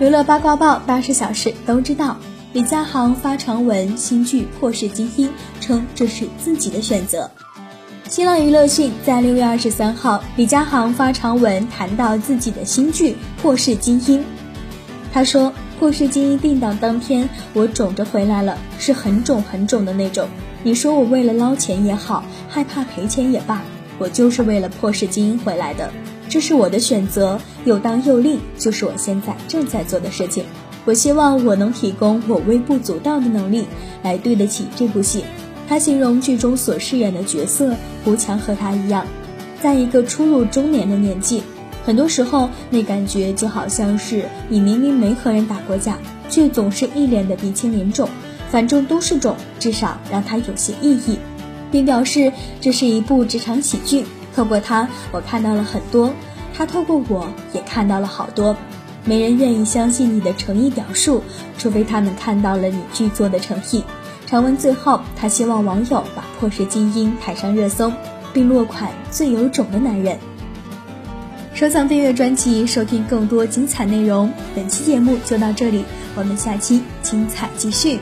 娱乐八卦报，大事小事都知道。李佳航发长文新剧《破世精英》，称这是自己的选择。新浪娱乐讯，在六月二十三号，李佳航发长文谈到自己的新剧《破世精英》。他说：“《破世精英》定档当天，我肿着回来了，是很肿很肿的那种。你说我为了捞钱也好，害怕赔钱也罢，我就是为了《破世精英》回来的。这是我的选择，又当又立，就是我现在正在做的事情。”我希望我能提供我微不足道的能力，来对得起这部戏。他形容剧中所饰演的角色胡强和他一样，在一个初入中年的年纪，很多时候那感觉就好像是你明明没和人打过架，却总是一脸的鼻青脸肿，反正都是肿，至少让他有些意义，并表示这是一部职场喜剧。透过他，我看到了很多，他透过我也看到了好多。没人愿意相信你的诚意表述，除非他们看到了你剧作的诚意。长文最后，他希望网友把《破世精英》抬上热搜，并落款“最有种的男人”。收藏订阅专辑，收听更多精彩内容。本期节目就到这里，我们下期精彩继续。